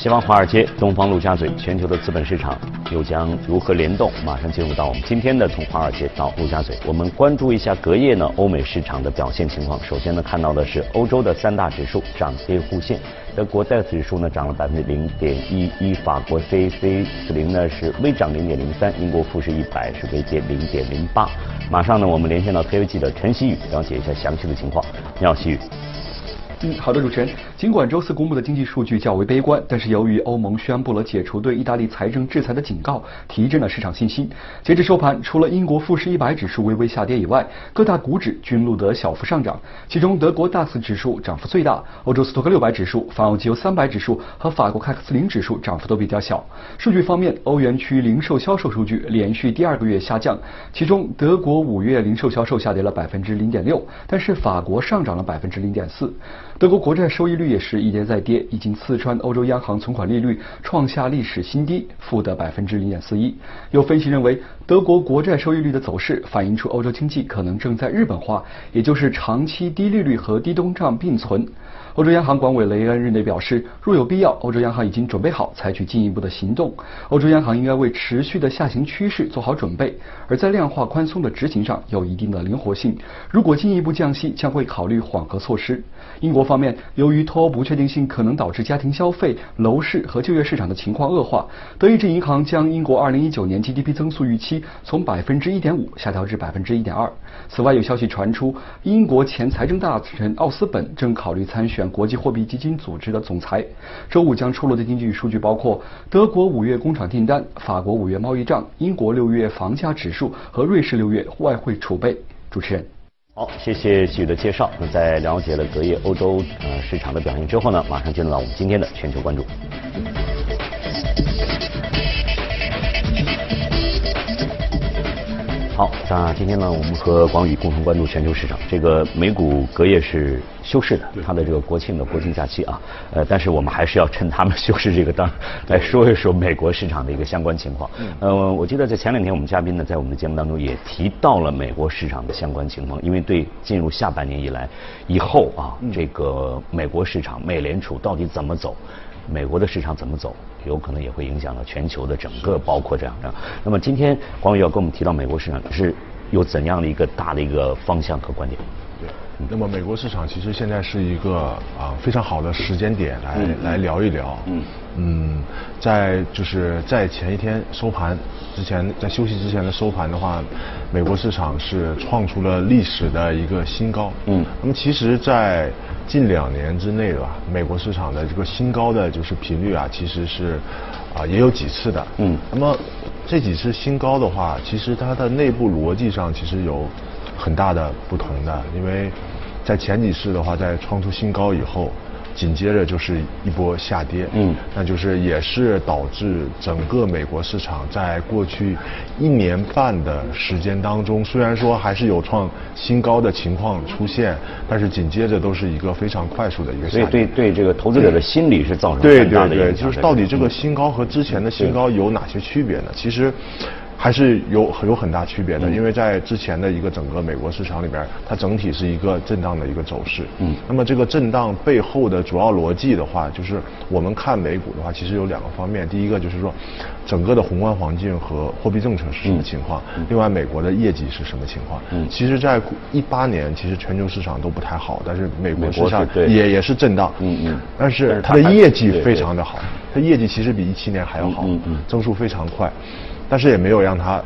西方华尔街、东方陆家嘴，全球的资本市场又将如何联动？马上进入到我们今天的从华尔街到陆家嘴，我们关注一下隔夜呢欧美市场的表现情况。首先呢，看到的是欧洲的三大指数涨跌互现，德国 DAX 指数呢涨了百分之零点一一，法国 CAC 四零呢是微涨零点零三，英国富时一百是微跌零点零八。马上呢，我们连线到特约记者陈曦宇，了解一下详细的情况。你好，曦宇。嗯，好的，主持人。尽管周四公布的经济数据较为悲观，但是由于欧盟宣布了解除对意大利财政制裁的警告，提振了市场信心。截至收盘，除了英国富时一百指数微微下跌以外，各大股指均录得小幅上涨。其中，德国 DAX 指数涨幅最大，欧洲斯托克六百指数、泛欧机油三百指数和法国开克斯林指数涨幅都比较小。数据方面，欧元区零售销售数据连续第二个月下降，其中德国五月零售销售下跌了百分之零点六，但是法国上涨了百分之零点四。德国国债收益率也是一跌再跌，已经刺穿欧洲央行存款利率，创下历史新低，负的百分之零点四一。有分析认为，德国国债收益率的走势反映出欧洲经济可能正在日本化，也就是长期低利率和低通胀并存。欧洲央行管委雷恩日内表示，若有必要，欧洲央行已经准备好采取进一步的行动。欧洲央行应该为持续的下行趋势做好准备，而在量化宽松的执行上有一定的灵活性。如果进一步降息，将会考虑缓和措施。英国方面，由于脱欧不确定性可能导致家庭消费、楼市和就业市场的情况恶化，德意志银行将英国2019年 GDP 增速预期从百分之一点五下调至百分之一点二。此外，有消息传出，英国前财政大臣奥斯本正考虑参选。国际货币基金组织的总裁，周五将出炉的经济数据包括德国五月工厂订单、法国五月贸易账、英国六月房价指数和瑞士六月外汇储备。主持人，好，谢谢徐宇的介绍。那在了解了隔夜欧洲呃市场的表现之后呢，马上进入到我们今天的全球关注。好，那今天呢，我们和广宇共同关注全球市场。这个美股隔夜是休市的，它的这个国庆的国庆假期啊，呃，但是我们还是要趁他们休市这个当来说一说美国市场的一个相关情况。呃，我记得在前两天我们嘉宾呢在我们的节目当中也提到了美国市场的相关情况，因为对进入下半年以来以后啊，这个美国市场美联储到底怎么走？美国的市场怎么走，有可能也会影响到全球的整个，包括这样的。那么今天光宇要跟我们提到美国市场是有怎样的一个大的一个方向和观点？对。那么美国市场其实现在是一个啊非常好的时间点来来聊一聊。嗯。嗯，在就是在前一天收盘之前，在休息之前的收盘的话，美国市场是创出了历史的一个新高。嗯。那么其实，在近两年之内吧，美国市场的这个新高的就是频率啊，其实是啊也有几次的。嗯。那么这几次新高的话，其实它的内部逻辑上其实有很大的不同的，因为在前几次的话，在创出新高以后。紧接着就是一波下跌，嗯，那就是也是导致整个美国市场在过去一年半的时间当中，虽然说还是有创新高的情况出现，但是紧接着都是一个非常快速的一个下跌。所以对对这个投资者的心理是造成很大的影响。对对对，就是到底这个新高和之前的新高有哪些区别呢？其实。还是有有很大区别的，因为在之前的一个整个美国市场里边，它整体是一个震荡的一个走势。嗯，那么这个震荡背后的主要逻辑的话，就是我们看美股的话，其实有两个方面。第一个就是说，整个的宏观环境和货币政策是什么情况？另外，美国的业绩是什么情况？嗯，其实，在一八年，其实全球市场都不太好，但是美国市场也也是震荡。嗯嗯，但是它的业绩非常的好，它业绩其实比一七年还要好，嗯嗯增速非常快。但是也没有让它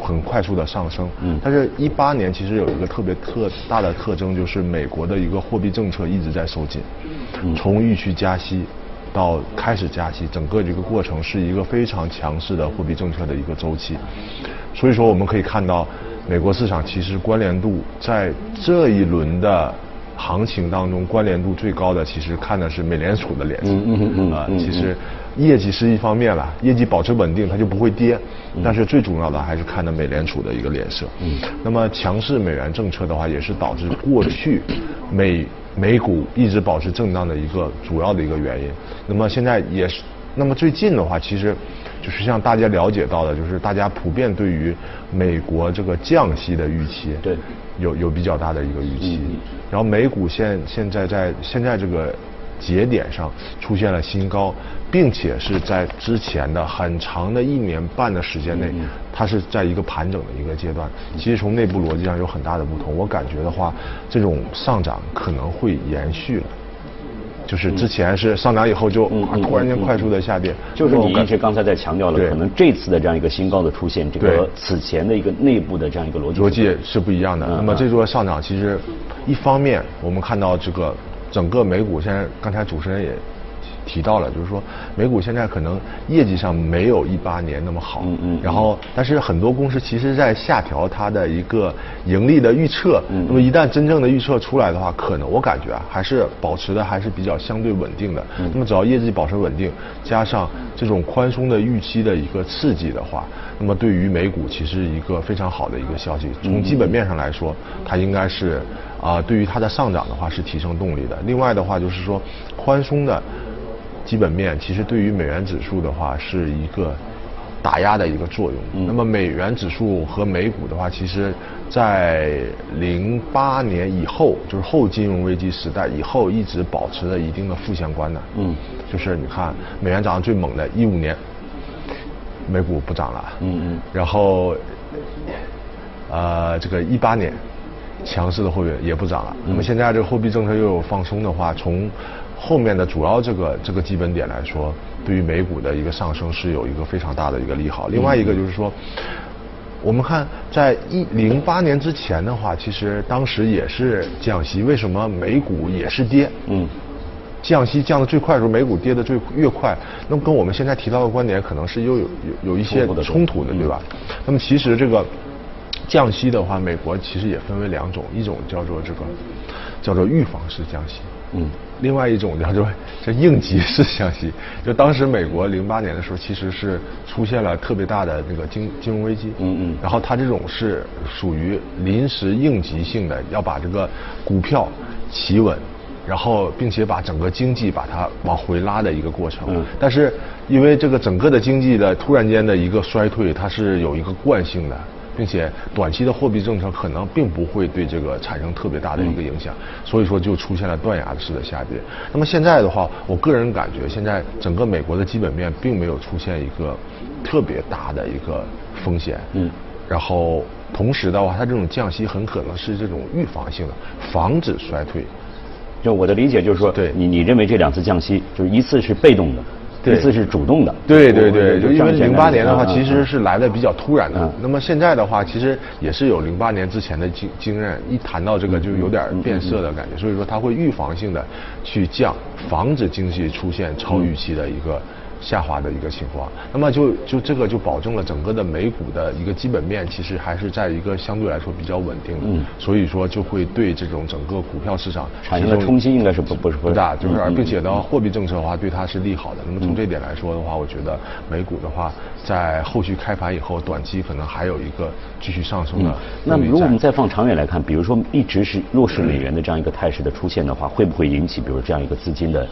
很快速的上升。嗯。但是，一八年其实有一个特别特大的特征，就是美国的一个货币政策一直在收紧。嗯。从预期加息到开始加息，整个这个过程是一个非常强势的货币政策的一个周期。所以说，我们可以看到，美国市场其实关联度在这一轮的行情当中，关联度最高的其实看的是美联储的脸色。嗯嗯嗯。啊，其实。业绩是一方面了，业绩保持稳定，它就不会跌。但是最重要的还是看的美联储的一个脸色。嗯。那么强势美元政策的话，也是导致过去美美股一直保持震荡的一个主要的一个原因。那么现在也是，那么最近的话，其实就是像大家了解到的，就是大家普遍对于美国这个降息的预期，对，有有比较大的一个预期。然后美股现现在在现在这个。节点上出现了新高，并且是在之前的很长的一年半的时间内，它是在一个盘整的一个阶段。其实从内部逻辑上有很大的不同，我感觉的话，这种上涨可能会延续了。就是之前是上涨以后就突然间快速的下跌，就是你一直刚才在强调了，可能这次的这样一个新高的出现，这个对。此前的一个内部的这样一个逻辑逻辑是不一样的。嗯那么这波上涨其实，一方面我们看到这个整个美股现在，刚才主持人也提到了，就是说美股现在可能业绩上没有一八年那么好，嗯嗯然后但是很多公司其实在下调它的一个盈利的预测，嗯那么一旦真正的预测出来的话，可能我感觉啊还是保持的还是比较相对稳定的。嗯那么只要业绩保持稳定，加上这种宽松的预期的一个刺激的话，那么对于美股其实一个非常好的一个消息。从基本面上来说，它应该是啊、对于它的上涨的话是提升动力的。另外的话就是说，宽松的基本面其实对于美元指数的话是一个打压的一个作用。那么美元指数和美股的话，其实在零八年以后，就是后金融危机时代以后，一直保持着一定的负相关的。嗯，就是你看美元涨得最猛的一五年，美股不涨了。嗯嗯然后，呃，这个一八年强势的货币也不涨了。那么现在这个货币政策又有放松的话，从后面的主要这个这个基本点来说，对于美股的一个上升是有一个非常大的一个利好。另外一个就是说。我们看，在一零八年之前的话，其实当时也是降息，为什么美股也是跌？嗯，降息降的最快的时候，美股跌的最越快，那么跟我们现在提到的观点可能是又有有有一些冲突的冲突的，对吧？那么其实这个降息的话，美国其实也分为两种，一种叫做这个叫做预防式降息，嗯，另外一种叫做这应急式降息。就当时美国零八年的时候，其实是出现了特别大的那个金金融危机，嗯嗯然后它这种是属于临时应急性的，要把这个股票企稳。然后，并且把整个经济把它往回拉的一个过程。嗯但是，因为这个整个的经济的突然间的一个衰退，它是有一个惯性的，并且短期的货币政策可能并不会对这个产生特别大的一个影响，所以说就出现了断崖式的下跌。那么现在的话，我个人感觉现在整个美国的基本面并没有出现一个特别大的一个风险。嗯。然后同时的话，它这种降息很可能是这种预防性的，防止衰退。就我的理解就是说，对你你认为这两次降息，就是一次是被动的，对一次是主动的。对对对，就因为零八年的话，其实是来的比较突然的嗯。那么现在的话，其实也是有零八年之前的经经验，一谈到这个就有点变色的感觉。所以说，它会预防性的去降，防止经济出现超预期的一个。下滑的一个情况，那么就就这个就保证了整个的美股的一个基本面其实还是在一个相对来说比较稳定的，嗯。所以说就会对这种整个股票市场产生的冲击应该是不不是不大，就是而并且呢，货币政策的话对它是利好的。那么从这点来说的话，我觉得美股的话，在后续开盘以后，短期可能还有一个继续上升的嗯，那如果我们再放长远来看，比如说一直是弱势美元的这样一个态势的出现的话，会不会引起比如这样一个资金的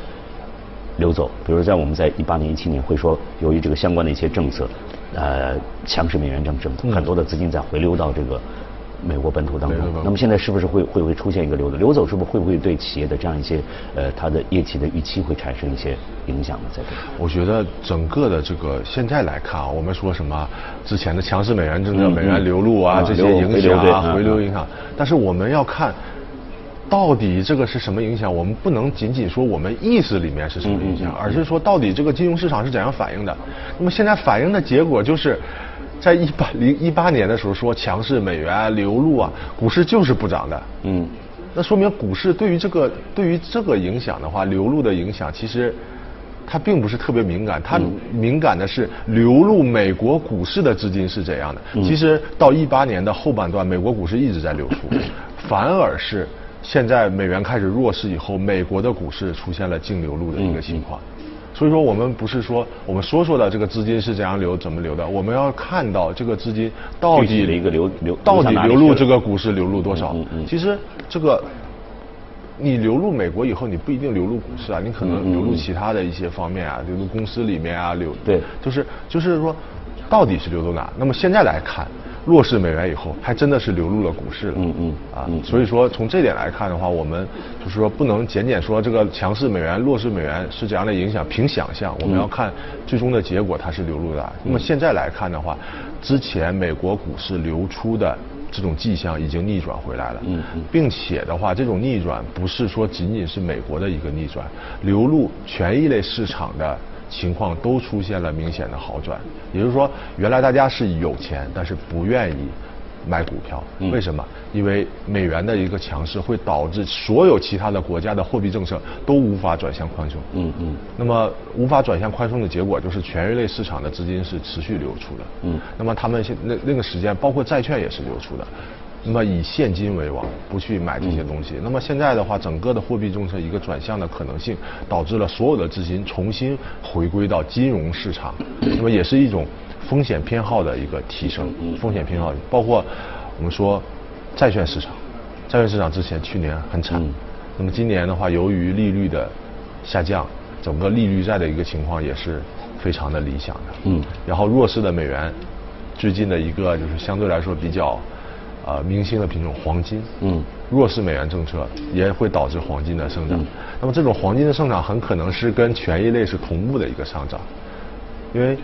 流走？比如在我们在一八年、一七年会说，由于这个相关的一些政策，呃，强势美元政政策，嗯很多的资金在回流到这个美国本土当中那么现在是不是会会不会出现一个流走？流走是不是会不会对企业的这样一些呃它的业绩的预期会产生一些影响呢？在这里？我觉得整个的这个现在来看啊，我们说什么之前的强势美元政策、美元流入啊、啊这些影响啊、回流影响，但是我们要看。到底这个是什么影响？我们不能仅仅说我们意识里面是什么影响，而是说到底这个金融市场是怎样反应的。那么现在反应的结果就是，在一八零一八年的时候说强势美元流入啊，股市就是不涨的。嗯，那说明股市对于这个对于这个影响的话，流入的影响其实它并不是特别敏感，它敏感的是流入美国股市的资金是怎样的。其实到一八年的后半段，美国股市一直在流出，反而是现在美元开始弱势以后，美国的股市出现了净流入的一个情况。所以说，我们不是说我们说说的这个资金是怎样流、怎么流的，我们要看到这个资金到底的一个流流到底流入这个股市流入多少？其实这个你流入美国以后，你不一定流入股市啊，你可能流入其他的一些方面啊，流入公司里面啊，流对就是就是说，到底是流入哪？那么现在来看，弱势美元以后，还真的是流入了股市了。嗯嗯啊，所以说从这点来看的话，我们就是说不能简简说这个强势美元、弱势美元是怎样的影响，凭想象，我们要看最终的结果，它是流入的。那么现在来看的话，之前美国股市流出的这种迹象已经逆转回来了，嗯嗯并且的话，这种逆转不是说仅仅是美国的一个逆转，流入权益类市场的。情况都出现了明显的好转，也就是说，原来大家是有钱，但是不愿意买股票，为什么？因为美元的一个强势会导致所有其他的国家的货币政策都无法转向宽松。嗯嗯。那么无法转向宽松的结果就是全人类市场的资金是持续流出的。嗯。那么他们现那那个时间，包括债券也是流出的。那么以现金为王，不去买这些东西。那么现在的话，整个的货币政策一个转向的可能性，导致了所有的资金重新回归到金融市场。那么也是一种风险偏好的一个提升。风险偏好包括我们说债券市场，债券市场之前去年很惨。那么今年的话，由于利率的下降，整个利率债的一个情况也是非常的理想的。嗯。然后弱势的美元，最近的一个就是相对来说比较。呃，明星的品种黄金，嗯，弱势美元政策也会导致黄金的上涨。那么这种黄金的上涨很可能是跟权益类是同步的一个上涨，因为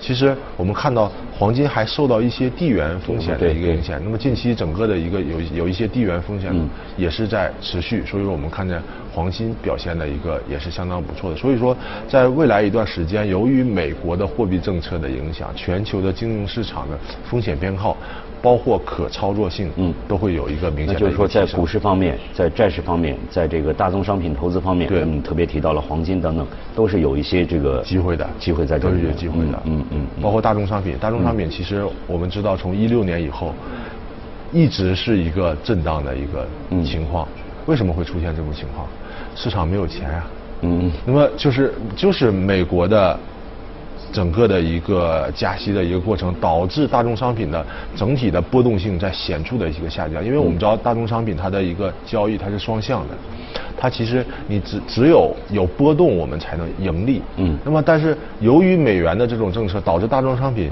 其实我们看到黄金还受到一些地缘风险的一个影响。那么近期整个的一个有有一些地缘风险也是在持续，所以说我们看见黄金表现的一个也是相当不错的。所以说在未来一段时间，由于美国的货币政策的影响，全球的金融市场的风险偏好。包括可操作性，嗯，都会有一个明显的。那就是说，在股市方面，在债市方面，在这个大宗商品投资方面，对，嗯，特别提到了黄金等等，都是有一些这个机会的，机会在这里，都是有机会的，嗯嗯。包括大宗商品，大宗商品其实我们知道，从一六年以后，一直是一个震荡的一个情况。为什么会出现这种情况？市场没有钱呀，嗯。那么就是就是美国的。整个的一个加息的一个过程，导致大宗商品的整体的波动性在显著的一个下降。因为我们知道大宗商品它的一个交易它是双向的，它其实你只只有有波动，我们才能盈利。嗯。那么但是由于美元的这种政策，导致大宗商品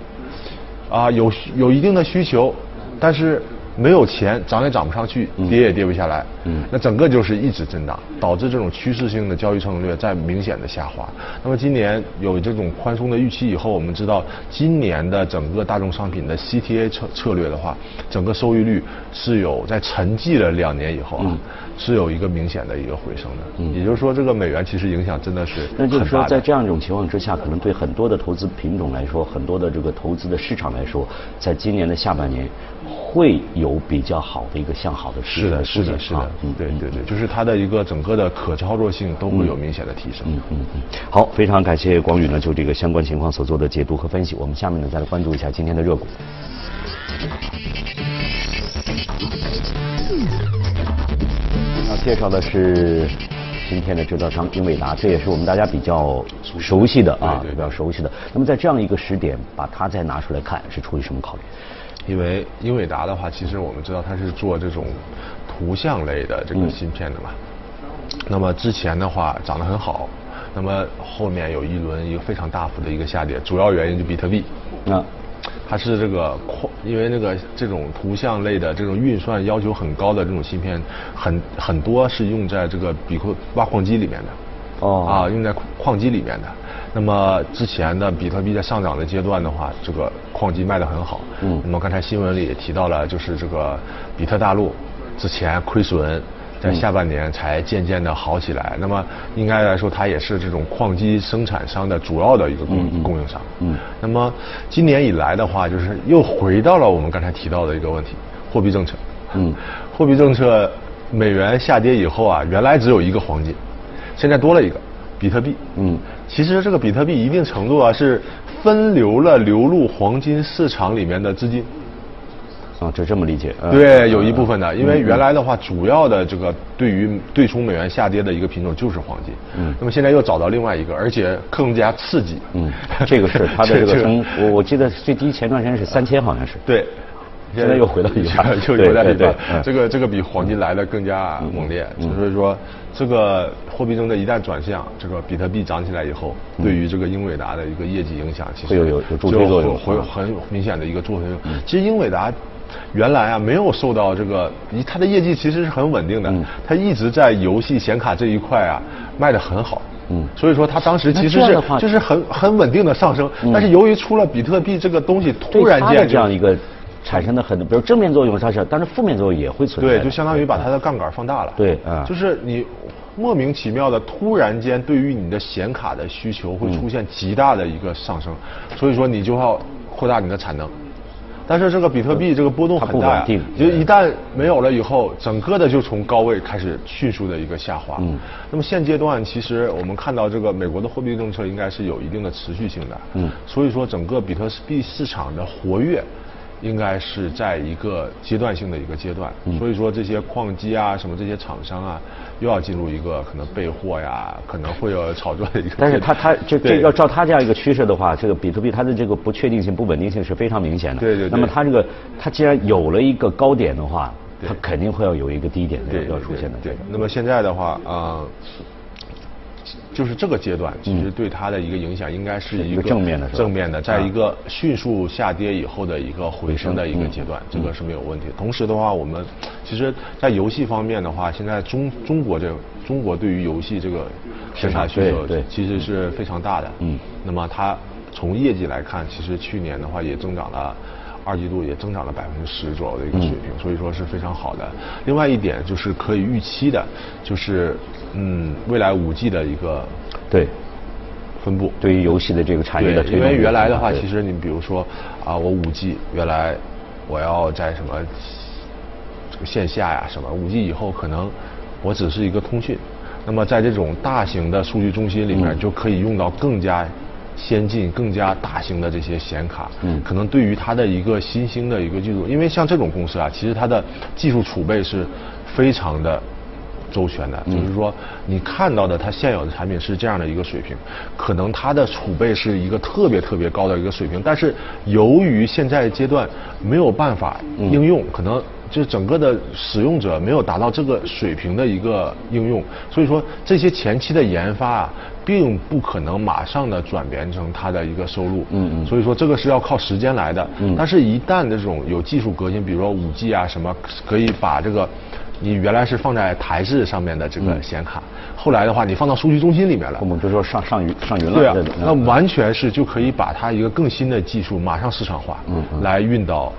啊有有一定的需求，但是。没有钱，涨也涨不上去，跌也跌不下来。嗯，那整个就是一直震荡，导致这种趋势性的交易策略在明显的下滑。那么今年有这种宽松的预期以后，我们知道今年的整个大众商品的 CTA 策策略的话，整个收益率是有在沉寂了两年以后啊，是有一个明显的一个回升的。嗯，也就是说，这个美元其实影响真的是那就是说，在这样一种情况之下，可能对很多的投资品种来说，很多的这个投资的市场来说，在今年的下半年。会有比较好的一个向好的是的，是的，是的，嗯，对对对，就是它的一个整个的可操作性都会有明显的提升。嗯嗯嗯。好，非常感谢广宇呢就这个相关情况所做的解读和分析。我们下面呢再来关注一下今天的热股。要介绍的是今天的制造商英伟达，这也是我们大家比较熟悉的啊，比较熟悉的。那么在这样一个时点，把它再拿出来看，是出于什么考虑？因为英伟达的话，其实我们知道它是做这种图像类的这个芯片的嘛。那么之前的话涨得很好，那么后面有一轮一个非常大幅的一个下跌，主要原因就比特币。那它是这个矿，因为那个这种图像类的这种运算要求很高的这种芯片，很很多是用在这个比特挖矿机里面的。哦。啊，用在矿机里面的。那么之前的比特币在上涨的阶段的话，这个矿机卖得很好。嗯。那么刚才新闻里也提到了，就是这个比特大陆之前亏损，在下半年才渐渐的好起来。那么应该来说，它也是这种矿机生产商的主要的一个供供应商。嗯。那么今年以来的话，就是又回到了我们刚才提到的一个问题：货币政策。嗯。货币政策，美元下跌以后啊，原来只有一个黄金，现在多了一个。比特币，嗯，其实这个比特币一定程度啊是分流了流入黄金市场里面的资金，啊，就这么理解？对，有一部分的，因为原来的话，主要的这个对于对冲美元下跌的一个品种就是黄金，嗯，那么现在又找到另外一个，而且更加刺激，嗯，这个是它的 这个从我我记得最低前段时间是三千，好像是，对。现在又回到一万，就回到一万。嗯这个这个比黄金来的更加猛烈，所以说这个货币政策一旦转向，这个比特币涨起来以后，对于这个英伟达的一个业绩影响，其实有有助推作用会有很明显的一个助推作用。其实英伟达。原来啊，没有受到这个，它的业绩其实是很稳定的，它一直在游戏显卡这一块啊卖的很好，嗯，所以说它当时其实是就是很很稳定的上升，但是由于出了比特币这个东西，突然间这样一个产生的很多，比如正面作用它是，但是负面作用也会存在，对，就相当于把它的杠杆放大了，对，啊，就是你莫名其妙的突然间对于你的显卡的需求会出现极大的一个上升，所以说你就要扩大你的产能。但是这个比特币这个波动很大呀，就一旦没有了以后，整个的就从高位开始迅速的一个下滑。嗯，那么现阶段其实我们看到这个美国的货币政策应该是有一定的持续性的。嗯，所以说整个比特币市场的活跃。应该是在一个阶段性的一个阶段，所以说这些矿机啊，什么这些厂商啊，又要进入一个可能备货呀，可能会有炒作的一个。但是它它这这要照它这样一个趋势的话，这个比特币它的这个不确定性、不稳定性是非常明显的。对对。那么它这个它既然有了一个高点的话，它肯定会要有一个低点要出现的。对。那么现在的话啊。就是这个阶段，其实对它的一个影响应该是一个正面的，正面的，在一个迅速下跌以后的一个回升的一个阶段，这个是没有问题。同时的话，我们其实，在游戏方面的话，现在中中国这中国对于游戏这个市场需求，对，其实是非常大的。嗯。那么它从业绩来看，其实去年的话也增长了，二季度也增长了百分之十左右的一个水平，所以说是非常好的。另外一点就是可以预期的，就是。嗯，未来五 G 的一个对。分布，对于游戏的这个产业的推动，因为原来的话，其实你比如说啊，我五 G 原来我要在什么这个线下呀什么，五 G 以后可能我只是一个通讯，那么在这种大型的数据中心里面就可以用到更加先进、更加大型的这些显卡，嗯，可能对于它的一个新兴的一个技术，因为像这种公司啊，其实它的技术储备是非常的。周全的，就是说你看到的它现有的产品是这样的一个水平，可能它的储备是一个特别特别高的一个水平，但是由于现在阶段没有办法应用，可能就是整个的使用者没有达到这个水平的一个应用，所以说这些前期的研发啊，并不可能马上的转变成它的一个收入，嗯嗯，所以说这个是要靠时间来的，嗯，但是一旦这种有技术革新，比如说五 G 啊什么，可以把这个。你原来是放在台式上面的这个显卡，后来的话你放到数据中心里面了，我们就说上上云上云了，对啊，那完全是就可以把它一个更新的技术马上市场化，嗯，来运到。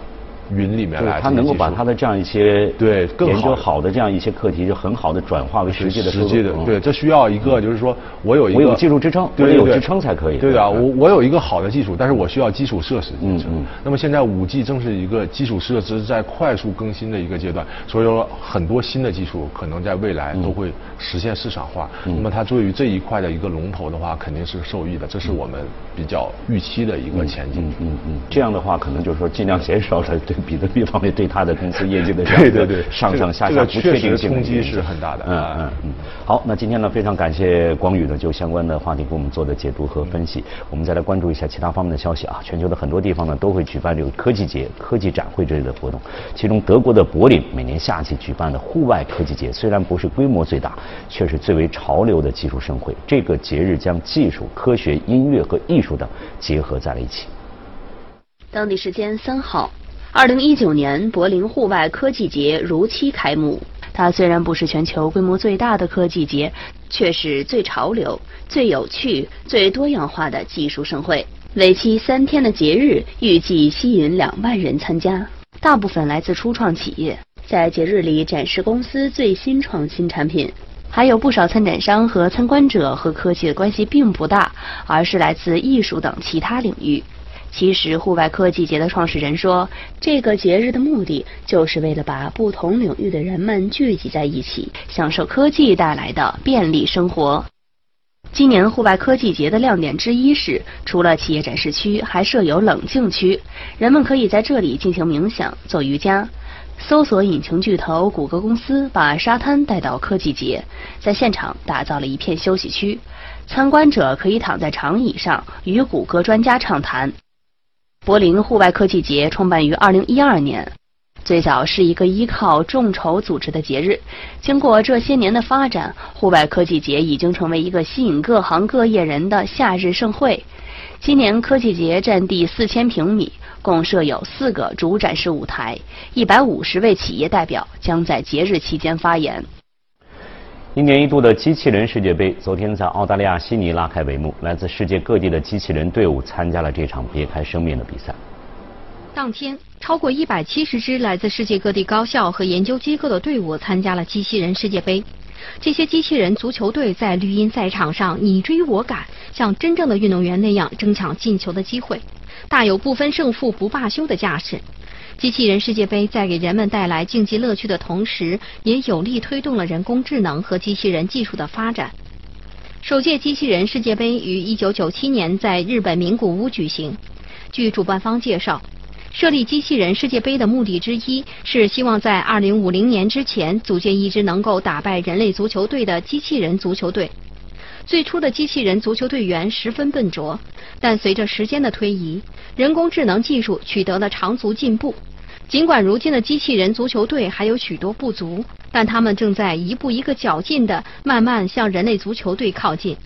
云里面来，他能够把他的这样一些对研究好的这样一些课题，就很好的转化为实际的实际的。对，这需要一个就是说我有一个我有技术支撑，对有支撑才可以。对啊，我我有一个好的技术，但是我需要基础设施支撑。那么现在五 G 正是一个基础设施在快速更新的一个阶段，所以说很多新的技术可能在未来都会实现市场化。那么它作为这一块的一个龙头的话，肯定是受益的，这是我们比较预期的一个前景。嗯嗯，这样的话可能就是说尽量减少了对比特币方面。对他的公司业绩的对对对上上下下不确定性冲击是很大的。嗯嗯嗯。好，那今天呢，非常感谢光宇呢，就相关的话题给我们做的解读和分析。我们再来关注一下其他方面的消息啊。全球的很多地方呢，都会举办这个科技节、科技展会之类的活动。其中，德国的柏林每年夏季举办的户外科技节，虽然不是规模最大，却是最为潮流的技术盛会。这个节日将技术、科学、音乐和艺术等结合在了一起。当地时间三号。二零一九年柏林户外科技节如期开幕。它虽然不是全球规模最大的科技节，却是最潮流、最有趣、最多样化的技术盛会。为期三天的节日，预计吸引两万人参加，大部分来自初创企业，在节日里展示公司最新创新产品。还有不少参展商和参观者和科技的关系并不大，而是来自艺术等其他领域。其实，户外科技节的创始人说，这个节日的目的就是为了把不同领域的人们聚集在一起，享受科技带来的便利生活。今年户外科技节的亮点之一是，除了企业展示区，还设有冷静区，人们可以在这里进行冥想、做瑜伽。搜索引擎巨头谷歌公司把沙滩带到科技节，在现场打造了一片休息区，参观者可以躺在长椅上与谷歌专家畅谈。柏林户外科技节创办于2012年，最早是一个依靠众筹组织的节日，经过这些年的发展，户外科技节已经成为一个吸引各行各业人的夏日盛会。今年科技节占地四千平米，共设有四个主展示舞台，一百五十位企业代表将在节日期间发言。一年一度的机器人世界杯昨天在澳大利亚悉尼拉开帷幕，来自世界各地的机器人队伍参加了这场别开生面的比赛。当天，超过一百七十支来自世界各地高校和研究机构的队伍参加了机器人世界杯。这些机器人足球队在绿茵赛场上你追我赶，像真正的运动员那样争抢进球的机会，大有不分胜负不罢休的架势。机器人世界杯在给人们带来竞技乐趣的同时，也有力推动了人工智能和机器人技术的发展。首届机器人世界杯于一九九七年在日本名古屋举行。据主办方介绍。设立机器人世界杯的目的之一是希望在2050年之前组建一支能够打败人类足球队的机器人足球队。最初的机器人足球队员十分笨拙，但随着时间的推移，人工智能技术取得了长足进步。尽管如今的机器人足球队还有许多不足，但他们正在一步一个脚印地慢慢向人类足球队靠近。